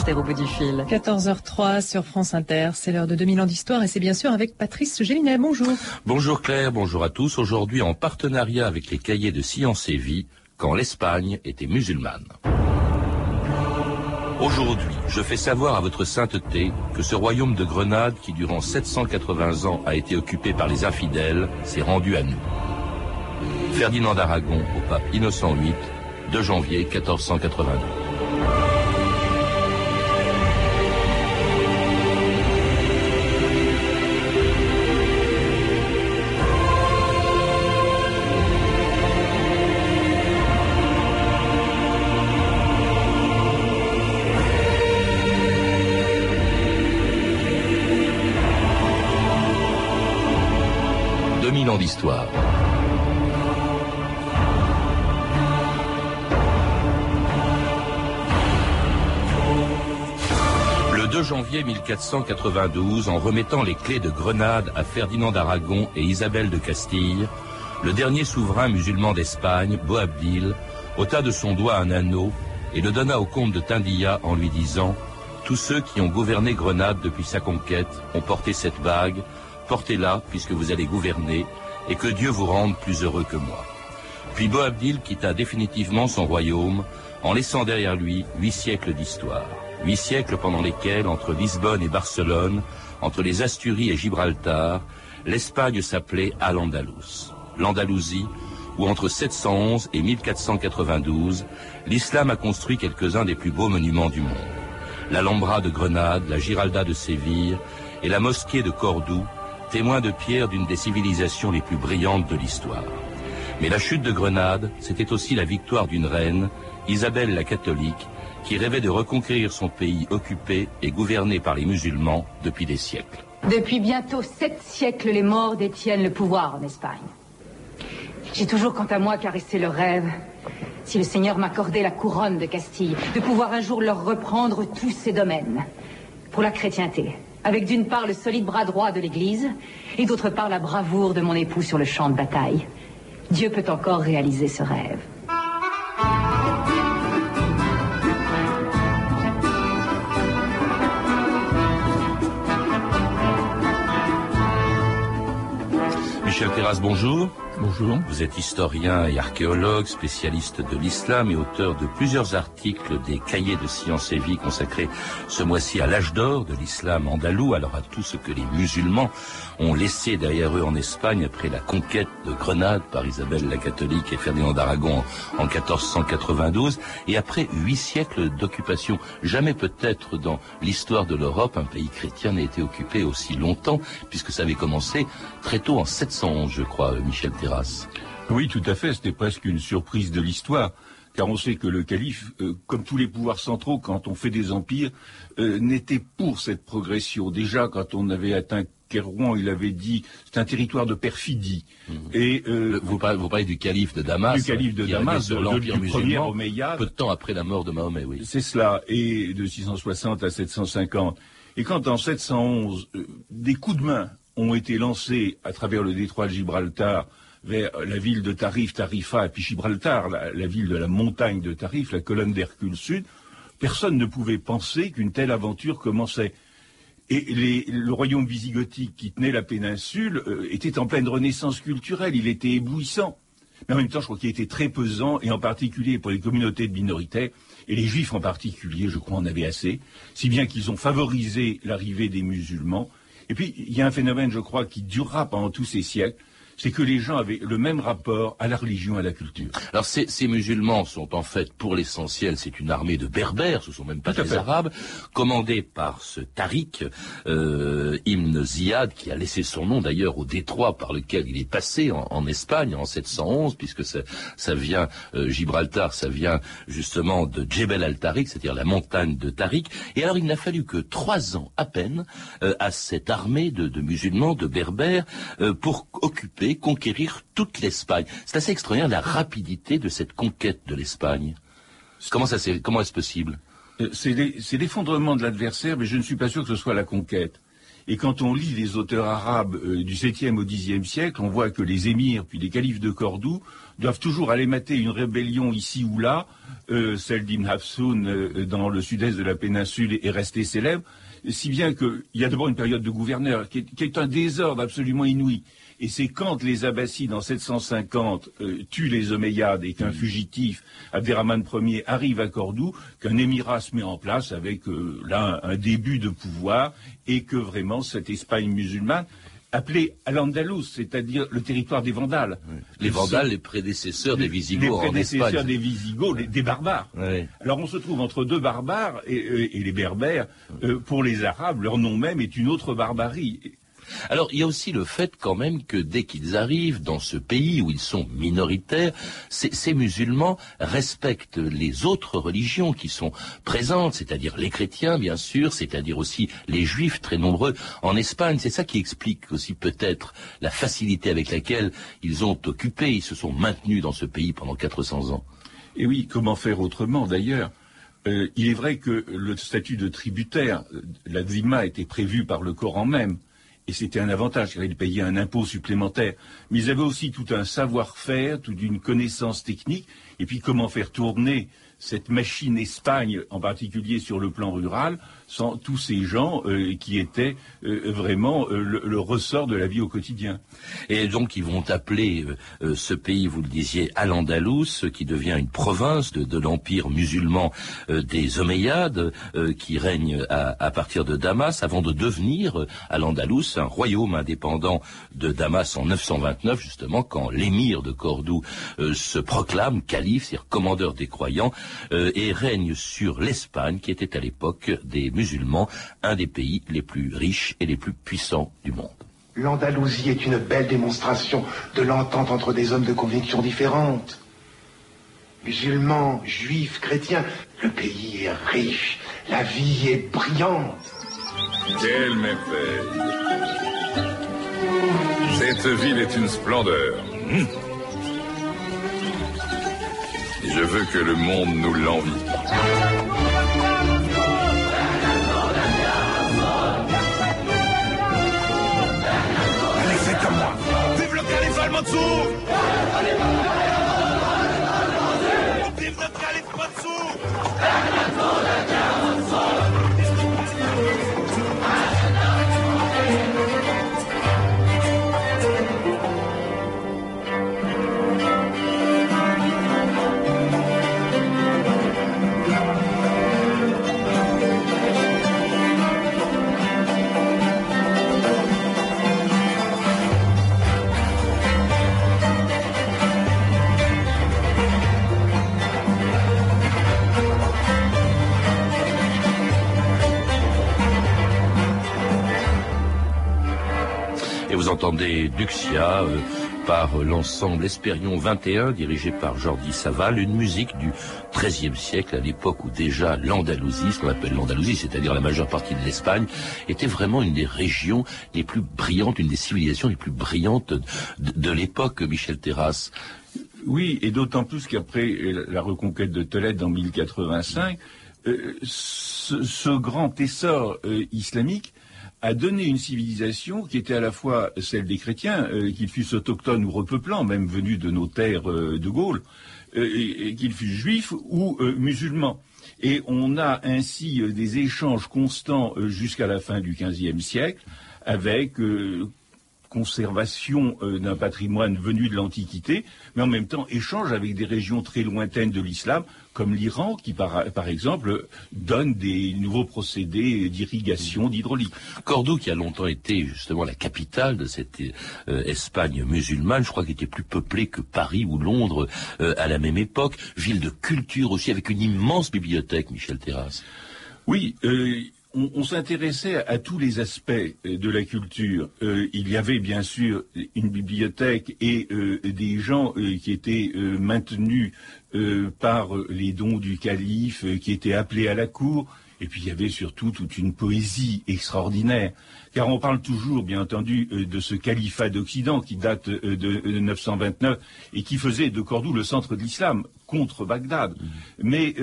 Inter au bout du fil. 14h03 sur France Inter, c'est l'heure de 2000 ans d'histoire et c'est bien sûr avec Patrice Gélinet. Bonjour. Bonjour Claire, bonjour à tous. Aujourd'hui en partenariat avec les cahiers de Science et Vie, quand l'Espagne était musulmane. Aujourd'hui, je fais savoir à votre sainteté que ce royaume de Grenade, qui durant 780 ans a été occupé par les infidèles, s'est rendu à nous. Ferdinand d'Aragon au pape Innocent VIII, 2 janvier 1482. Le 2 janvier 1492, en remettant les clés de Grenade à Ferdinand d'Aragon et Isabelle de Castille, le dernier souverain musulman d'Espagne, Boabdil, ôta de son doigt un anneau et le donna au comte de Tindilla en lui disant Tous ceux qui ont gouverné Grenade depuis sa conquête ont porté cette bague, portez-la puisque vous allez gouverner, et que Dieu vous rende plus heureux que moi. Puis Boabdil quitta définitivement son royaume en laissant derrière lui huit siècles d'histoire. Huit siècles pendant lesquels, entre Lisbonne et Barcelone, entre les Asturies et Gibraltar, l'Espagne s'appelait Al-Andalus. L'Andalousie, où entre 711 et 1492, l'islam a construit quelques-uns des plus beaux monuments du monde. L'Alhambra de Grenade, la Giralda de Séville et la mosquée de Cordoue, témoin de pierre d'une des civilisations les plus brillantes de l'histoire. Mais la chute de Grenade, c'était aussi la victoire d'une reine, Isabelle la catholique, qui rêvait de reconquérir son pays occupé et gouverné par les musulmans depuis des siècles. Depuis bientôt sept siècles, les morts détiennent le pouvoir en Espagne. J'ai toujours, quant à moi, caressé le rêve, si le Seigneur m'accordait la couronne de Castille, de pouvoir un jour leur reprendre tous ces domaines. Pour la chrétienté, avec d'une part le solide bras droit de l'Église et d'autre part la bravoure de mon époux sur le champ de bataille. Dieu peut encore réaliser ce rêve. Michel Terrasse, bonjour. Bonjour. Vous êtes historien et archéologue, spécialiste de l'islam et auteur de plusieurs articles des cahiers de sciences et vie consacrés ce mois-ci à l'âge d'or de l'islam andalou, alors à tout ce que les musulmans ont laissé derrière eux en Espagne après la conquête de Grenade par Isabelle la catholique et Ferdinand d'Aragon en 1492 et après huit siècles d'occupation. Jamais peut-être dans l'histoire de l'Europe un pays chrétien n'a été occupé aussi longtemps puisque ça avait commencé très tôt en 711, je crois, Michel Oui, tout à fait. C'était presque une surprise de l'histoire. Car on sait que le calife, euh, comme tous les pouvoirs centraux, quand on fait des empires, euh, n'était pour cette progression. Déjà, quand on avait atteint Kérouan, il avait dit c'est un territoire de perfidie. Mmh. Et euh, vous, parlez, du calife de Damas, du calife de Damas, de l'empire musulman, peu de temps après la mort de Mahomet, oui. C'est cela, et de 660 à 750. Et quand en 711, des coups de main ont été lancés à travers le détroit de Gibraltar vers la ville de Tarif, Tarifa, et puis Gibraltar, la, ville de la montagne de Tarif, la colonne d'Hercule Sud, personne ne pouvait penser qu'une telle aventure commençait. Et le royaume visigothique qui tenait la péninsule euh, était en pleine renaissance culturelle, il était éblouissant. Mais en même temps, je crois qu'il était très pesant, et en particulier pour les communautés de minorités, et les juifs en particulier, je crois, en avaient assez, si bien qu'ils ont favorisé l'arrivée des musulmans. Et puis, il y a un phénomène, je crois, qui durera pendant tous ces siècles, c'est que les gens avaient le même rapport à la religion et à la culture. Alors ces, musulmans sont en fait, pour l'essentiel, c'est une armée de berbères, ce sont même pas des arabes, commandés par ce Tariq, euh, Ibn Ziyad, qui a laissé son nom d'ailleurs au détroit par lequel il est passé en, Espagne en 711, puisque ça, ça vient, euh, Gibraltar, ça vient justement de Djebel al-Tariq, c'est-à-dire la montagne de Tariq. Et alors il n'a fallu que trois ans à peine euh, à cette armée de, de musulmans, de berbères, euh, pour occuper conquérir toute l'Espagne. C'est assez extraordinaire la rapidité de cette conquête de l'Espagne. Comment ça comment est-ce possible? Euh, C'est l'effondrement de l'adversaire, mais je ne suis pas sûr que ce soit la conquête. Et quand on lit les auteurs arabes euh, du 7e au 10e siècle, on voit que les émirs puis les califes de Cordoue doivent toujours aller mater une rébellion ici ou là. Euh, celle d'Ibn Hafsoun dans le sud-est de la péninsule est restée célèbre, si bien qu'il y a d'abord une période de gouverneur qui est un désordre absolument inouï. Et c'est quand les Abbassides, en 750, euh, tuent les Omeyyades et qu'un fugitif, Abderrahman Ier, arrive à Cordoue, qu'un émirat se met en place avec euh, là un, début de pouvoir et que vraiment cette Espagne musulmane appelée Al-Andalus, c'est-à-dire le territoire des Vandales. Les Vandales, les prédécesseurs des Visigoths Les prédécesseurs des Visigoths, des barbares. Alors on se trouve entre deux barbares et, euh, les berbères. pour les Arabes, leur nom même est une autre barbarie. Alors il y a aussi le fait quand même que dès qu'ils arrivent dans ce pays où ils sont minoritaires, ces, musulmans respectent les autres religions qui sont présentes, c'est-à-dire les chrétiens bien sûr, c'est-à-dire aussi les juifs très nombreux en Espagne. C'est ça qui explique aussi peut-être la facilité avec laquelle ils ont occupé, ils se sont maintenus dans ce pays pendant 400 ans. Et oui, comment faire autrement d'ailleurs? Euh, il est vrai que le statut de tributaire, la zima, était prévu par le Coran même et c'était un avantage, car ils payaient un impôt supplémentaire. Mais ils avaient aussi tout un savoir-faire, toute une connaissance technique, et puis comment faire tourner cette machine Espagne, en particulier sur le plan rural, sans tous ces gens euh, qui étaient euh, vraiment euh, le, ressort de la vie au quotidien. Et donc ils vont appeler ce pays, vous le disiez, Al-Andalus, qui devient une province de, l'empire musulman des Omeyyades, qui règne à, partir de Damas, avant de devenir Al-Andalus, un royaume indépendant de Damas en 929, justement, quand l'émir de Cordoue se proclame calife, c'est-à-dire commandeur des croyants, et règne sur l'Espagne, qui était à l'époque des musulmans, un des pays les plus riches et les plus puissants du monde. L'Andalousie est une belle démonstration de l'entente entre des hommes de convictions différentes. Musulmans, juifs, chrétiens, le pays est riche, la vie est brillante. Quelle merveille Cette ville est une splendeur. Hmm. Je veux que le monde nous l'envie. Мансур! Абдулмаджалит Мансур! Entendez Duxia euh, par l'ensemble Espérion 21 dirigé par Jordi Saval, une musique du XIIIe siècle à l'époque où déjà l'Andalousie, ce qu'on appelle l'Andalousie, c'est-à-dire la majeure partie de l'Espagne, était vraiment une des régions les plus brillantes, une des civilisations les plus brillantes de, l'époque, Michel Terrasse. Oui, et d'autant plus qu'après la reconquête de Tolède en 1085, euh, ce, grand essor euh, islamique a donné une civilisation qui était à la fois celle des chrétiens, euh, qu'ils fussent autochtones ou repeuplant, même venus de nos terres euh, de Gaulle, euh, qu'ils fussent juifs ou musulmans. Et on a ainsi des échanges constants jusqu'à la fin du XVe siècle avec conservation d'un patrimoine venu de l'Antiquité, mais en même temps échange avec des régions très lointaines de l'islam, comme l'Iran, qui par, exemple donne des nouveaux procédés d'irrigation, d'hydraulique. Cordoue, qui a longtemps été justement la capitale de cette euh, Espagne musulmane, je crois qu'il était plus peuplé que Paris ou Londres euh, à la même époque, ville de culture aussi, avec une immense bibliothèque, Michel Terrasse. Oui, euh, on, s'intéressait à tous les aspects euh, de la culture. Euh, il y avait bien sûr une bibliothèque et euh, des gens qui étaient maintenus par les dons du calife, qui étaient appelés à la cour. Et puis il y avait surtout toute une poésie extraordinaire. Car on parle toujours, bien entendu, de ce califat d'Occident qui date de 929 et qui faisait de Cordoue le centre de l'islam contre Bagdad. Mmh. Mais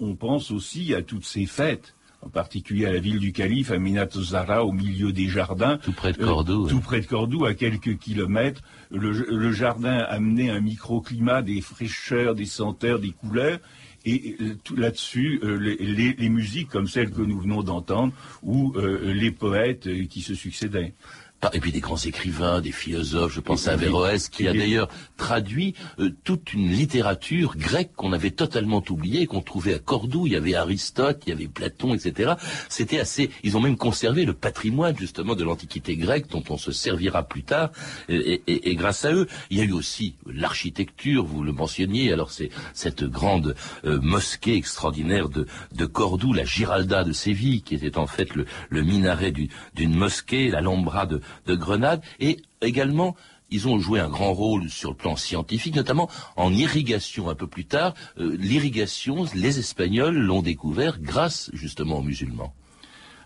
on pense aussi à toutes ces fêtes en particulier à la ville du Calife, à Minato Zara, au milieu des jardins. Tout près de Cordoue. tout près de Cordoue, à quelques kilomètres. Le, le jardin amenait un microclimat, des fraîcheurs, des senteurs, des couleurs. Et là-dessus, les, les, musiques comme celles que nous venons d'entendre, ou les poètes qui se succédaient. Et puis des grands écrivains, des philosophes, je pense à Averroès, qui a d'ailleurs traduit euh, toute une littérature grecque qu'on avait totalement oubliée, qu'on trouvait à Cordoue. Il y avait Aristote, il y avait Platon, etc. C'était assez. Ils ont même conservé le patrimoine justement de l'Antiquité grecque, dont on se servira plus tard. Et, et, et grâce à eux, il y a eu aussi l'architecture. Vous le mentionniez. Alors c'est cette grande euh, mosquée extraordinaire de, de Cordoue, la Giralda de Séville, qui était en fait le, le minaret d'une mosquée, l'Alhambra de de Grenade et également ils ont joué un grand rôle sur le plan scientifique, notamment en irrigation un peu plus tard. Euh, l'irrigation, les Espagnols l'ont découvert grâce justement aux musulmans.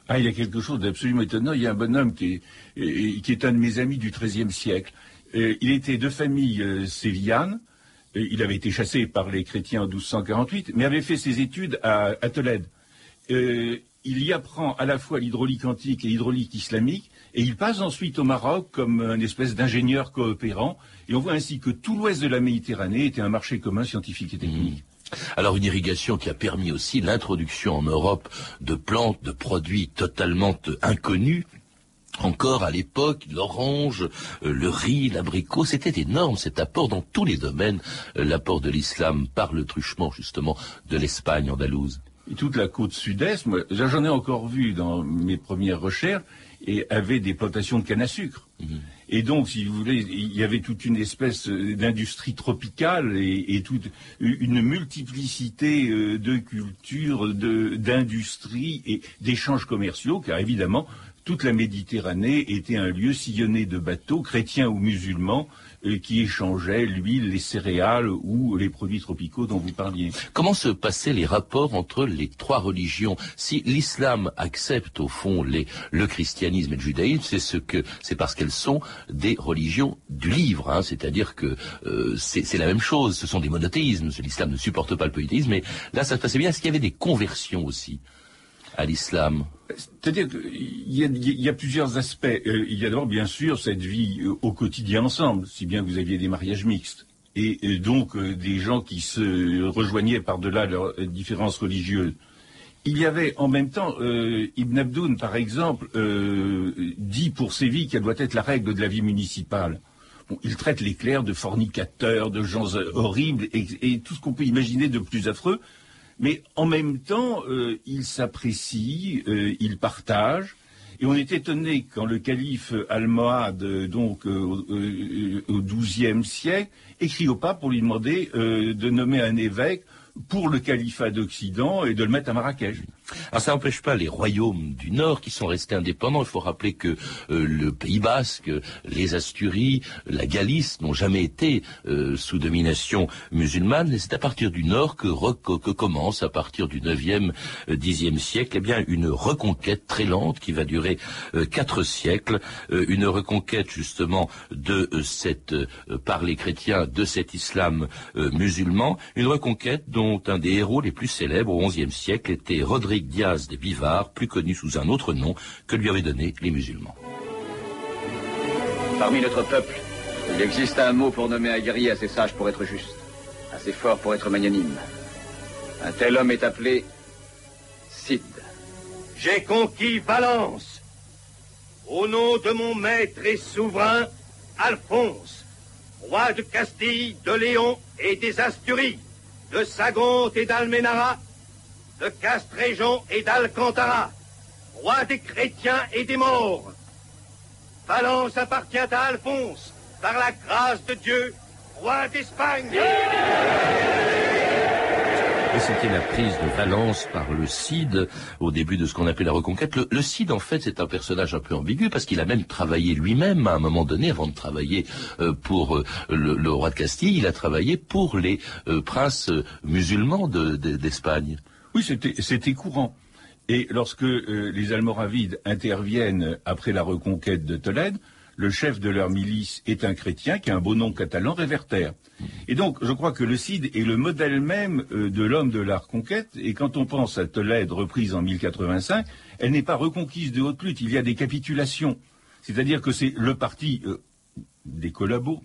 Ah, il y a quelque chose d'absolument étonnant. Il y a un bonhomme qui est, qui est un de mes amis du XIIIe siècle. Euh, il était de famille euh, sévillane. il avait été chassé par les chrétiens en 1248, mais avait fait ses études à, à Tolède. il y apprend à la fois l'hydraulique antique et l'hydraulique islamique, et il passe ensuite au Maroc comme un espèce d'ingénieur coopérant. Et on voit ainsi que tout l'ouest de la Méditerranée était un marché commun scientifique et technique. Mmh. Alors une irrigation qui a permis aussi l'introduction en Europe de plantes, de produits totalement inconnus, encore à l'époque, l'orange, euh, le riz, l'abricot, c'était énorme cet apport dans tous les domaines, euh, l'apport de l'islam par le truchement justement de l'Espagne andalouse. Et toute la côte sud-est, j'en ai encore vu dans mes premières recherches, et avait des plantations de canne à sucre. Mhm. Et donc, si vous voulez, il y avait toute une espèce euh, d'industrie tropicale et, toute une multiplicité euh, de cultures, d'industries et d'échanges commerciaux, car évidemment, toute la Méditerranée était un lieu sillonné de bateaux, chrétiens ou musulmans, qui échangeaient l'huile, les céréales ou les produits tropicaux dont vous parliez. Comment se passaient les rapports entre les trois religions Si l'islam accepte au fond le christianisme et le judaïsme, c'est parce qu'elles sont des religions du livre, hein, c'est-à-dire que euh, c'est la même chose. Ce sont des monothéismes. L'islam ne supporte pas le polythéisme, mais là ça se passait bien. Est-ce qu'il y avait des conversions aussi à l'islam? C'est-à-dire qu'il y, a plusieurs aspects. Euh, il y a d'abord, bien sûr, cette vie euh, au quotidien ensemble, si bien que vous aviez des mariages mixtes. Et, euh, donc, des gens qui se rejoignaient par-delà leurs différences religieuses. Il y avait en même temps, Ibn Abdoun, par exemple, dit pour Séville qu'elle doit être la règle de la vie municipale. il traite les clercs de fornicateurs, de gens horribles et tout ce qu'on peut imaginer de plus affreux mais en même temps, euh, il s'apprécie, euh, il partage. Et on est étonné quand le calife Almohad, donc euh, au XIIe siècle, écrit au pape pour lui demander de nommer un évêque pour le califat d'Occident et de le mettre à Marrakech. Alors ça n'empêche pas les royaumes du Nord qui sont restés indépendants. Il faut rappeler que euh, le Pays Basque, les Asturies, la Galice n'ont jamais été euh, sous domination musulmane. C'est à partir du Nord que, commence, à partir du 9e, 10e siècle, eh bien, une reconquête très lente qui va durer euh, quatre siècles. une reconquête justement de cette, par les chrétiens, de cet islam musulman. Une reconquête dont un des héros les plus célèbres au XIe siècle était Rodrigue Diaz des Bivars, plus connu sous un autre nom que lui avaient donné les musulmans. Parmi notre peuple, il existe un mot pour nommer un guerrier assez sage pour être juste, assez fort pour être magnanime. Un tel homme est appelé Cid. J'ai conquis Valence au nom de mon maître et souverain Alphonse, roi de Castille, de Léon et des Asturies, de Sagonte et d'Almenara, de Castréjon et d'Alcantara, roi des chrétiens et des morts. Valence appartient à Alphonse, par la grâce de Dieu, roi d'Espagne. Et c'était la prise de Valence par le Cid au début de ce qu'on appelle la reconquête. Le, Cid, en fait, c'est un personnage un peu ambigu parce qu'il a même travaillé lui-même à un moment donné, avant de travailler euh, pour euh, le, roi de Castille, il a travaillé pour les euh, princes musulmans d'Espagne. Oui, c'était courant. Et lorsque euh, les Almoravides interviennent après la reconquête de Tolède, le chef de leur milice est un chrétien qui a un beau nom catalan, Réverter. Et donc, je crois que le Cid est le modèle même euh, de l'homme de la reconquête. Et quand on pense à Tolède reprise en 1085, elle n'est pas reconquise de haute lutte. Il y a des capitulations. C'est-à-dire que c'est le parti euh, des collabos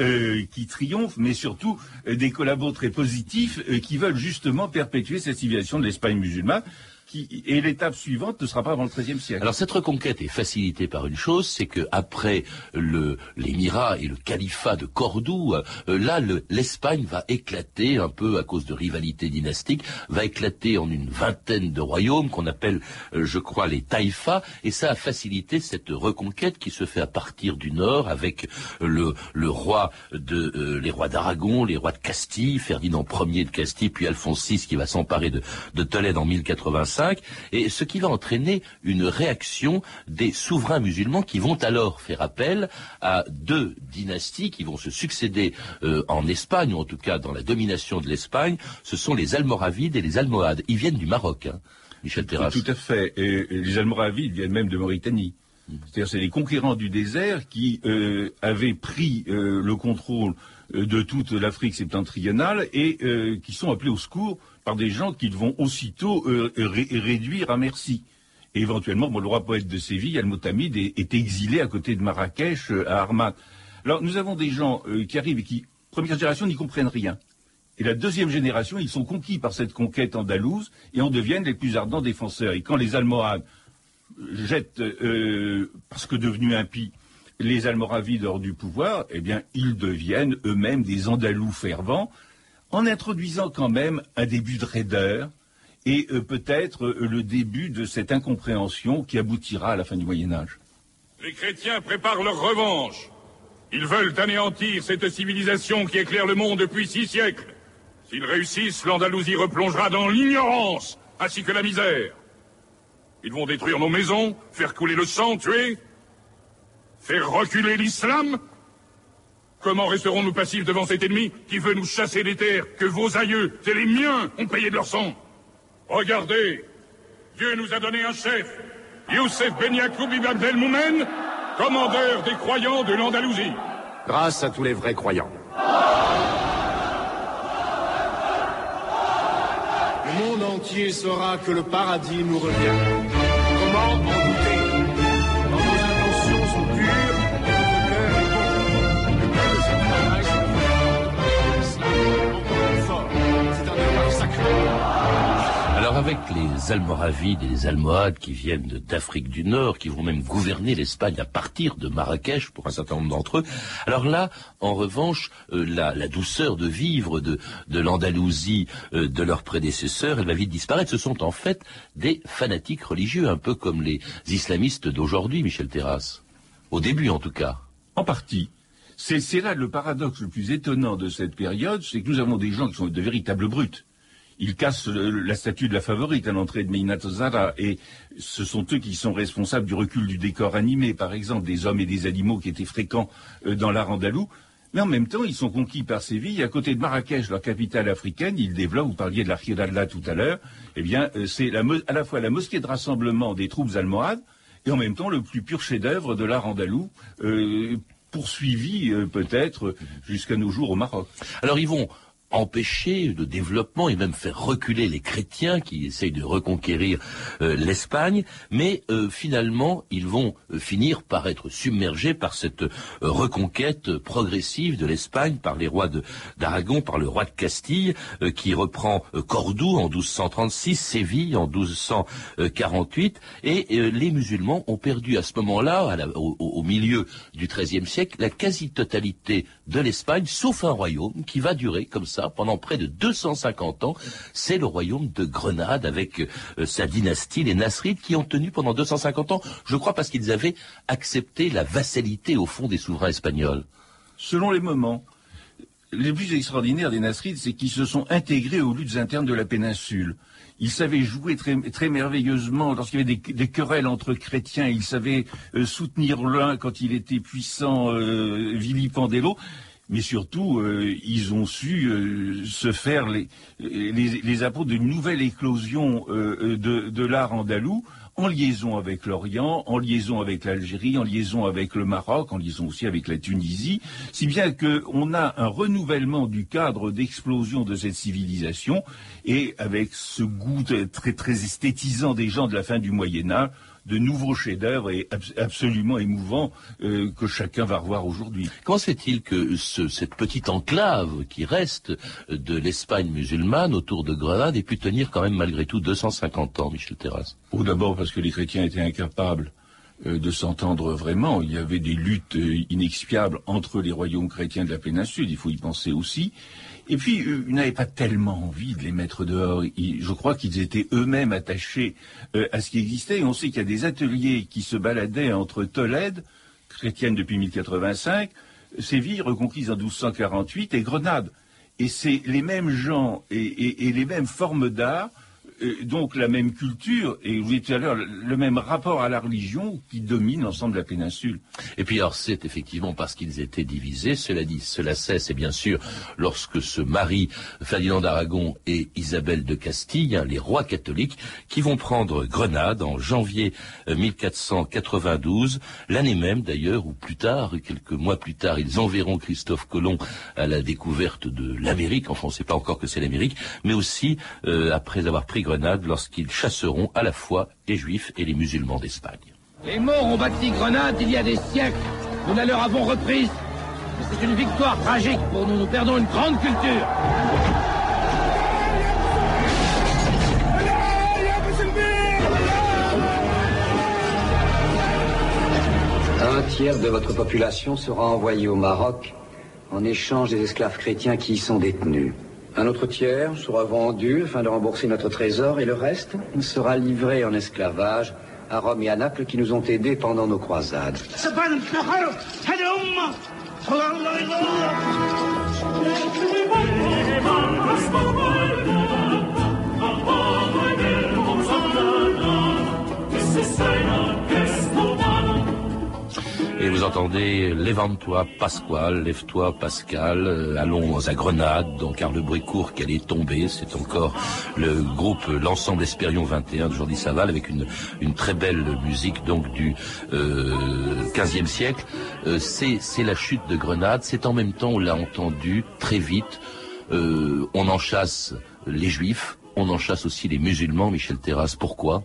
euh, qui triomphent, mais surtout euh, des collabos très positifs euh, qui veulent justement perpétuer cette civilisation de l'Espagne musulmane. Et l'étape suivante ne sera pas avant le XIIIe siècle. Alors cette reconquête est facilitée par une chose, c'est que après le l'émirat et le califat de Cordoue, euh, là le- l'Espagne va éclater un peu à cause de rivalités dynastiques, va éclater en une vingtaine de royaumes qu'on appelle, euh, je crois, les taïfas, et ça a facilité cette reconquête qui se fait à partir du nord avec le le roi de euh, les rois d'Aragon, les rois de Castille, Ferdinand Ier de Castille, puis Alphonse VI qui va s'emparer de, de Tolède en 1085, et ce qui va entraîner une réaction des souverains musulmans qui vont alors faire appel à deux dynasties qui vont se succéder euh, en Espagne, ou en tout cas dans la domination de l'Espagne, ce sont les Almoravides et les Almohades. Ils viennent du Maroc, hein, Michel Terrasse. Tout à fait. Et les Almoravides viennent même de Mauritanie. C'est-à-dire c'est les conquérants du désert qui euh, avaient pris euh, le contrôle de toute l'Afrique septentrionale et euh, qui sont appelés au secours par des gens qui vont aussitôt euh, ré- réduire à merci. Et éventuellement, le roi poète de Séville, Al-Motamid, est, exilé à côté de Marrakech, euh, à Armat. Alors nous avons des gens euh, qui arrivent et qui, première génération, n'y comprennent rien. Et la deuxième génération, ils sont conquis par cette conquête andalouse et en deviennent les plus ardents défenseurs. Et quand les Almohades jettent, euh, parce que devenus impies, les Almoravides hors du pouvoir, eh bien, ils deviennent eux-mêmes des Andalous fervents, en introduisant quand même un début de raideur et euh, peut-être euh, le début de cette incompréhension qui aboutira à la fin du Moyen Âge. Les chrétiens préparent leur revanche. Ils veulent anéantir cette civilisation qui éclaire le monde depuis six siècles. S'ils réussissent, l'Andalousie replongera dans l'ignorance, ainsi que la misère. Ils vont détruire nos maisons, faire couler le sang, tuer, faire reculer l'islam. Comment resterons-nous passifs devant cet ennemi qui veut nous chasser des terres que vos aïeux et les miens ont payées de leur sang? Regardez, Dieu nous a donné un chef, Youssef Ben Yacoub Ibn Abdel Moumen, commandeur des croyants de l'Andalousie. Grâce à tous les vrais croyants. Le monde entier saura que le paradis nous revient. Comment en douter? Avec les Almoravides et les Almohades qui viennent d'Afrique du Nord, qui vont même gouverner l'Espagne à partir de Marrakech pour un certain nombre d'entre eux, alors là, en revanche, euh, la, douceur de vivre de, l'Andalousie euh, de leurs prédécesseurs, elle va vite disparaître. Ce sont en fait des fanatiques religieux, un peu comme les islamistes d'aujourd'hui, Michel Terrasse. Au début en tout cas. En partie. C'est là le paradoxe le plus étonnant de cette période, c'est que nous avons des gens qui sont de véritables brutes. Ils cassent la statue de la favorite à l'entrée de Minato Zara et ce sont eux qui sont responsables du recul du décor animé, par exemple, des hommes et des animaux qui étaient fréquents euh, dans l'art andalou. Mais en même temps, ils sont conquis par Séville. À côté de Marrakech, leur capitale africaine, ils développent, vous parliez de la Giralda tout à l'heure, eh bien, euh, c'est à la fois la mosquée de rassemblement des troupes almohades et en même temps le plus pur chef-d'œuvre de l'art andalou, euh, poursuivi peut-être jusqu'à nos jours au Maroc. Alors vont empêcher le développement et même faire reculer les chrétiens qui essayent de reconquérir euh, l'Espagne, mais euh, finalement ils vont euh, finir par être submergés par cette reconquête progressive de l'Espagne par les rois d'Aragon, par le roi de Castille qui reprend Cordoue en 1236, Séville en 1248, et les musulmans ont perdu à ce moment-là, au- au milieu du XIIIe siècle, la quasi-totalité de l'Espagne, sauf un royaume qui va durer comme ça pendant près de 250 ans. C'est le royaume de Grenade avec euh, sa dynastie, les Nasrides, qui ont tenu pendant 250 ans, je crois parce qu'ils avaient accepté la vassalité au fond des souverains espagnols. Selon les moments, le plus extraordinaire des Nasrides, c'est qu'ils se sont intégrés aux luttes internes de la péninsule. Ils savaient jouer très, merveilleusement lorsqu'il y avait des, querelles entre chrétiens. Ils savaient euh, soutenir l'un quand il était puissant, euh, vilipender l'autre. Mais surtout, euh, ils ont su euh, se faire les, les, apôtres d'une nouvelle éclosion de l'art andalou en liaison avec l'Orient, en liaison avec l'Algérie, en liaison avec le Maroc, en liaison aussi avec la Tunisie, si bien qu'on a un renouvellement du cadre d'explosion de cette civilisation, et avec ce goût très très esthétisant des gens de la fin du Moyen Âge, de nouveaux chefs-d'œuvre et absolument émouvants euh, que chacun va revoir aujourd'hui. Comment se fait-il que cette petite enclave qui reste de l'Espagne musulmane autour de Grenade ait pu tenir quand même malgré tout 250 ans, Michel Terrasse? Ou d'abord parce que les chrétiens étaient incapables euh, de s'entendre vraiment. Il y avait des luttes euh, inexpiables entre les royaumes chrétiens de la péninsule, il faut y penser aussi. Et puis, ils n'avaient pas tellement envie de les mettre dehors. je crois qu'ils étaient eux-mêmes attachés euh, à ce qui existait. On sait qu'il y a des ateliers qui se baladaient entre Tolède, chrétienne depuis 1085, Séville, reconquise en 1248, et Grenade. Et c'est les mêmes gens et les mêmes formes d'art donc la même culture et vous tout à l'heure le même rapport à la religion qui domine l'ensemble de la péninsule. Et puis alors c'est effectivement parce qu'ils étaient divisés, cela dit, cela cesse et bien sûr lorsque se marient Ferdinand d'Aragon et Isabelle de Castille, hein, les rois catholiques, qui vont prendre Grenade en janvier 1492, euh, l'année même d'ailleurs, ou plus tard, quelques mois plus tard, ils enverront Christophe Colomb à la découverte de l'Amérique, enfin on ne sait pas encore que c'est l'Amérique, mais aussi euh, après avoir pris Grenade, Grenade lorsqu'ils chasseront à la fois les juifs et les musulmans d'Espagne. Les morts ont bâti Grenade il y a des siècles. Nous la leur avons reprise. C'est une victoire tragique pour nous. Nous perdons une grande culture. Un tiers de votre population sera envoyé au Maroc en échange des esclaves chrétiens qui y sont détenus. Un autre tiers sera vendu afin de rembourser notre trésor et le reste sera livré en esclavage à Rome et à Naples qui nous ont aidés pendant nos croisades. Et vous entendez Lève-toi Pasquale, Lève-toi Pascal, allons à Grenade, donc Carl Bricourt qu'elle est tombée, c'est encore le groupe L'Ensemble Espérion 21 de Jordi Saval avec une, très belle musique donc du euh, 15e siècle. Euh, c'est la chute de Grenade, c'est en même temps, on l'a entendu très vite, euh, on en chasse les juifs, on en chasse aussi les musulmans, Michel Terrasse, pourquoi?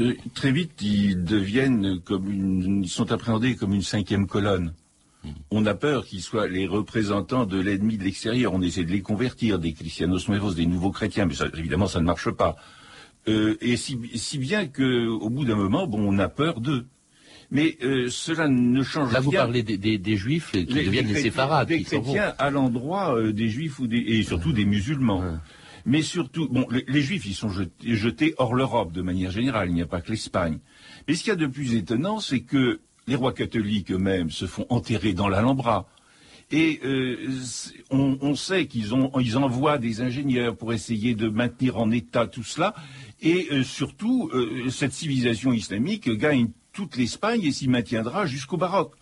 Euh, très vite, ils deviennent comme une, ils sont appréhendés comme une cinquième colonne. Hmm. On a peur qu'ils soient les représentants de l'ennemi de l'extérieur. On essaie de les convertir, des christianos nuevos, des nouveaux chrétiens, mais évidemment, ça ne marche pas. Euh, et si, bien qu'au bout d'un moment, bon, on a peur d'eux. Mais euh, cela ne change rien. Là, vous parlez des, juifs qui deviennent les séfarades. Des chrétiens à l'endroit des juifs ou des, et surtout des musulmans. Mais surtout, bon, les, Juifs, ils sont jetés, hors l'Europe de manière générale, il n'y a pas que l'Espagne. Mais ce qu'il y a de plus étonnant, c'est que les rois catholiques eux-mêmes se font enterrer dans l'Alhambra. Et euh, on, sait qu'ils ils envoient des ingénieurs pour essayer de maintenir en état tout cela. Et euh, surtout, euh, cette civilisation islamique gagne toute l'Espagne et s'y maintiendra jusqu'au baroque.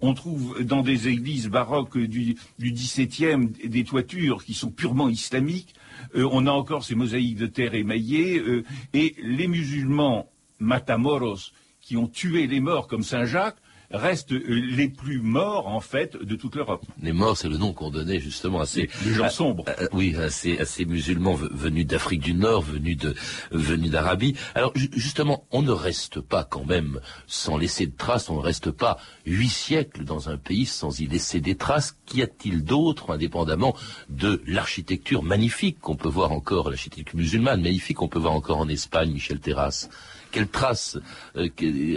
On trouve dans des églises baroques du, du XVIIe des toitures qui sont purement islamiques. Euh, on a encore ces mosaïques de terre émaillées, euh, et les musulmans matamoros qui ont tué les morts comme Saint Jacques restent les plus morts en fait de toute l'Europe. Les morts, c'est le nom qu'on donnait justement à ces les gens sombres. oui, à ces, musulmans venus d'Afrique du Nord, venus de venus d'Arabie. Alors justement, on ne reste pas quand même sans laisser de traces. On ne reste pas huit siècles dans un pays sans y laisser des traces. Qu'y a-t-il d'autre, indépendamment de l'architecture magnifique qu'on peut voir encore, l'architecture musulmane magnifique qu'on peut voir encore en Espagne, Michel Terrasse? Quelle trace euh,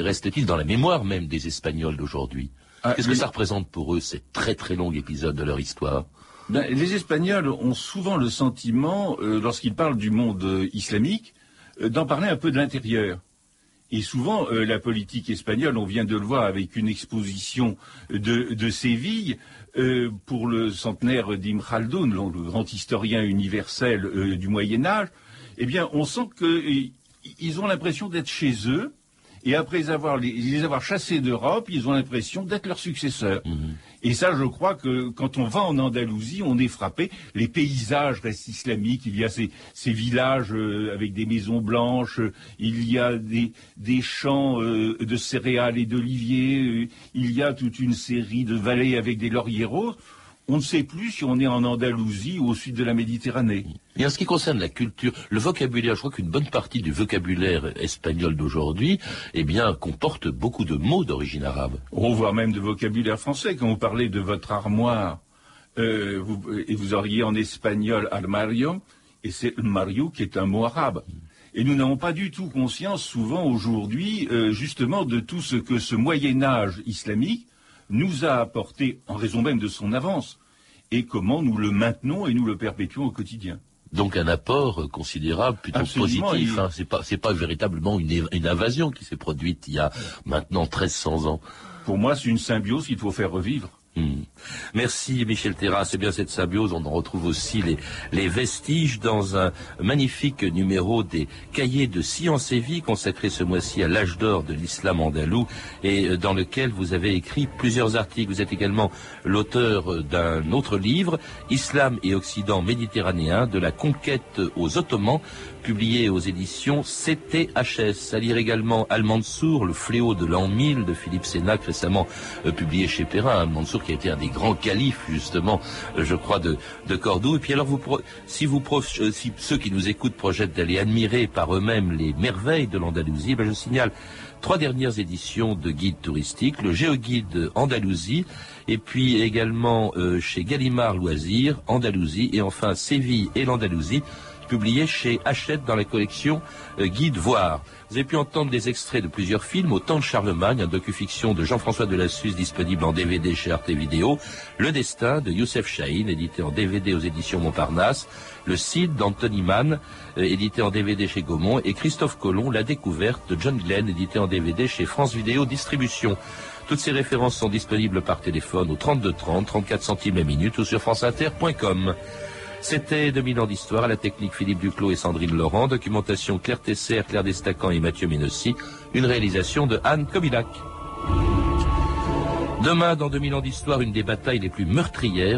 reste-t-il dans la mémoire même des Espagnols d'aujourd'hui? Ah, Qu'est-ce que ça représente pour eux, ces très très longs épisodes de leur histoire? Ben, Les Espagnols ont souvent le sentiment, euh, lorsqu'ils parlent du monde euh, islamique, d'en parler un peu de l'intérieur. Et souvent, la politique espagnole, on vient de le voir avec une exposition de, Séville pour le centenaire d'Ibn Khaldun, le grand historien universel du Moyen Âge, eh bien, on sent que ils ont l'impression d'être chez eux Et après avoir les, les avoir chassés d'Europe, ils ont l'impression d'être leurs successeurs. Et ça, je crois que quand on va en Andalousie, on est frappé. Les paysages restent islamiques. Il y a ces, ces villages euh, avec des maisons blanches. euh, il y a des, des champs euh, de céréales et d'oliviers. il y a toute une série de vallées avec des lauriers roses. On ne sait plus si on est en Andalousie ou au sud de la Méditerranée. Et en ce qui concerne la culture, le vocabulaire, je crois qu'une bonne partie du vocabulaire espagnol d'aujourd'hui, eh bien, comporte beaucoup de mots d'origine arabe. On voit même de vocabulaire français. Quand vous parlez de votre armoire, euh, vous- et vous auriez en espagnol armario, et c'est mario qui est un mot arabe. Et nous n'avons pas du tout conscience, souvent aujourd'hui, euh, justement, de tout ce que ce Moyen Âge islamique nous a apporté en raison même de son avance, et comment nous le maintenons et nous le perpétuons au quotidien. Donc un apport considérable, plutôt Absolument, positif. hein. C'est pas, c'est pas véritablement une invasion qui s'est produite il y a maintenant 1300 ans. Pour moi, c'est une symbiose qu'il faut faire revivre. Hmm. Merci Michel Terrasse. C'est bien cette symbiose. On en retrouve aussi les, vestiges dans un magnifique numéro des cahiers de Science et Vie consacré ce mois-ci à l'âge d'or de l'islam andalou et euh, dans lequel vous avez écrit plusieurs articles. Vous êtes également l'auteur euh, d'un autre livre, Islam et Occident méditerranéen, de la conquête aux Ottomans, publié aux éditions CTHS. À lire également Al-Mansour, le fléau de l'an 1000 de Philippe Sénac, récemment euh, publié chez Perrin. Qui été un des grands califes, justement, euh, je crois, de, de Cordoue. Et puis alors, vous, si, vous euh, si ceux qui nous écoutent projettent d'aller admirer par eux-mêmes les merveilles de l'Andalousie, ben, je signale trois dernières éditions de guides touristiques, le Géoguide Andalousie, et puis également euh, chez Gallimard Loisirs, Andalousie, et enfin Séville et l'Andalousie, publié chez Hachette dans la collection euh, Guide Voir. Vous avez pu entendre des extraits de plusieurs films, au temps de Charlemagne, un docu-fiction de Jean-François Delassus disponible en DVD chez Arte Vidéo, Le Destin de Youssef Chahine, édité en DVD aux éditions Montparnasse, Le Cid d'Anthony Mann, euh, édité en DVD chez Gaumont, et Christophe Colomb, La Découverte de John Glenn, édité en DVD chez France Vidéo Distribution. Toutes ces références sont disponibles par téléphone au 32 30, 34 centimes la minute ou sur franceinter.com. C'était 2000 ans d'histoire à la technique Philippe Duclos et Sandrine Laurent, documentation Claire Tesser, Claire Destacan et Mathieu Ménossi, une réalisation de Anne Kobilac. Demain, dans 2000 ans d'histoire, une des batailles les plus meurtrières